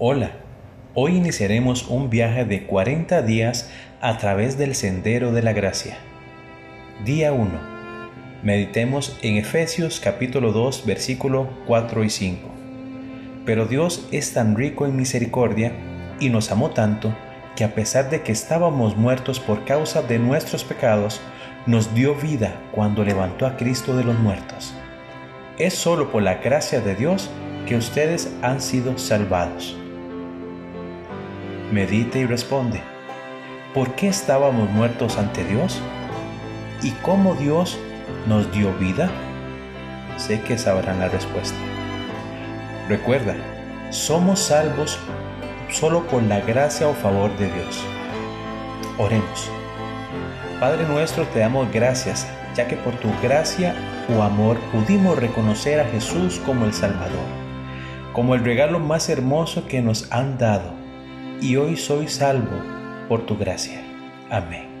Hola, hoy iniciaremos un viaje de 40 días a través del Sendero de la Gracia. Día 1. Meditemos en Efesios capítulo 2 versículo 4 y 5. Pero Dios es tan rico en misericordia y nos amó tanto que a pesar de que estábamos muertos por causa de nuestros pecados, nos dio vida cuando levantó a Cristo de los muertos. Es solo por la gracia de Dios que ustedes han sido salvados medite y responde, ¿por qué estábamos muertos ante Dios? ¿Y cómo Dios nos dio vida? Sé que sabrán la respuesta. Recuerda, somos salvos solo por la gracia o favor de Dios. Oremos. Padre nuestro, te damos gracias, ya que por tu gracia o amor pudimos reconocer a Jesús como el Salvador, como el regalo más hermoso que nos han dado y hoy soy salvo por tu gracia. Amén.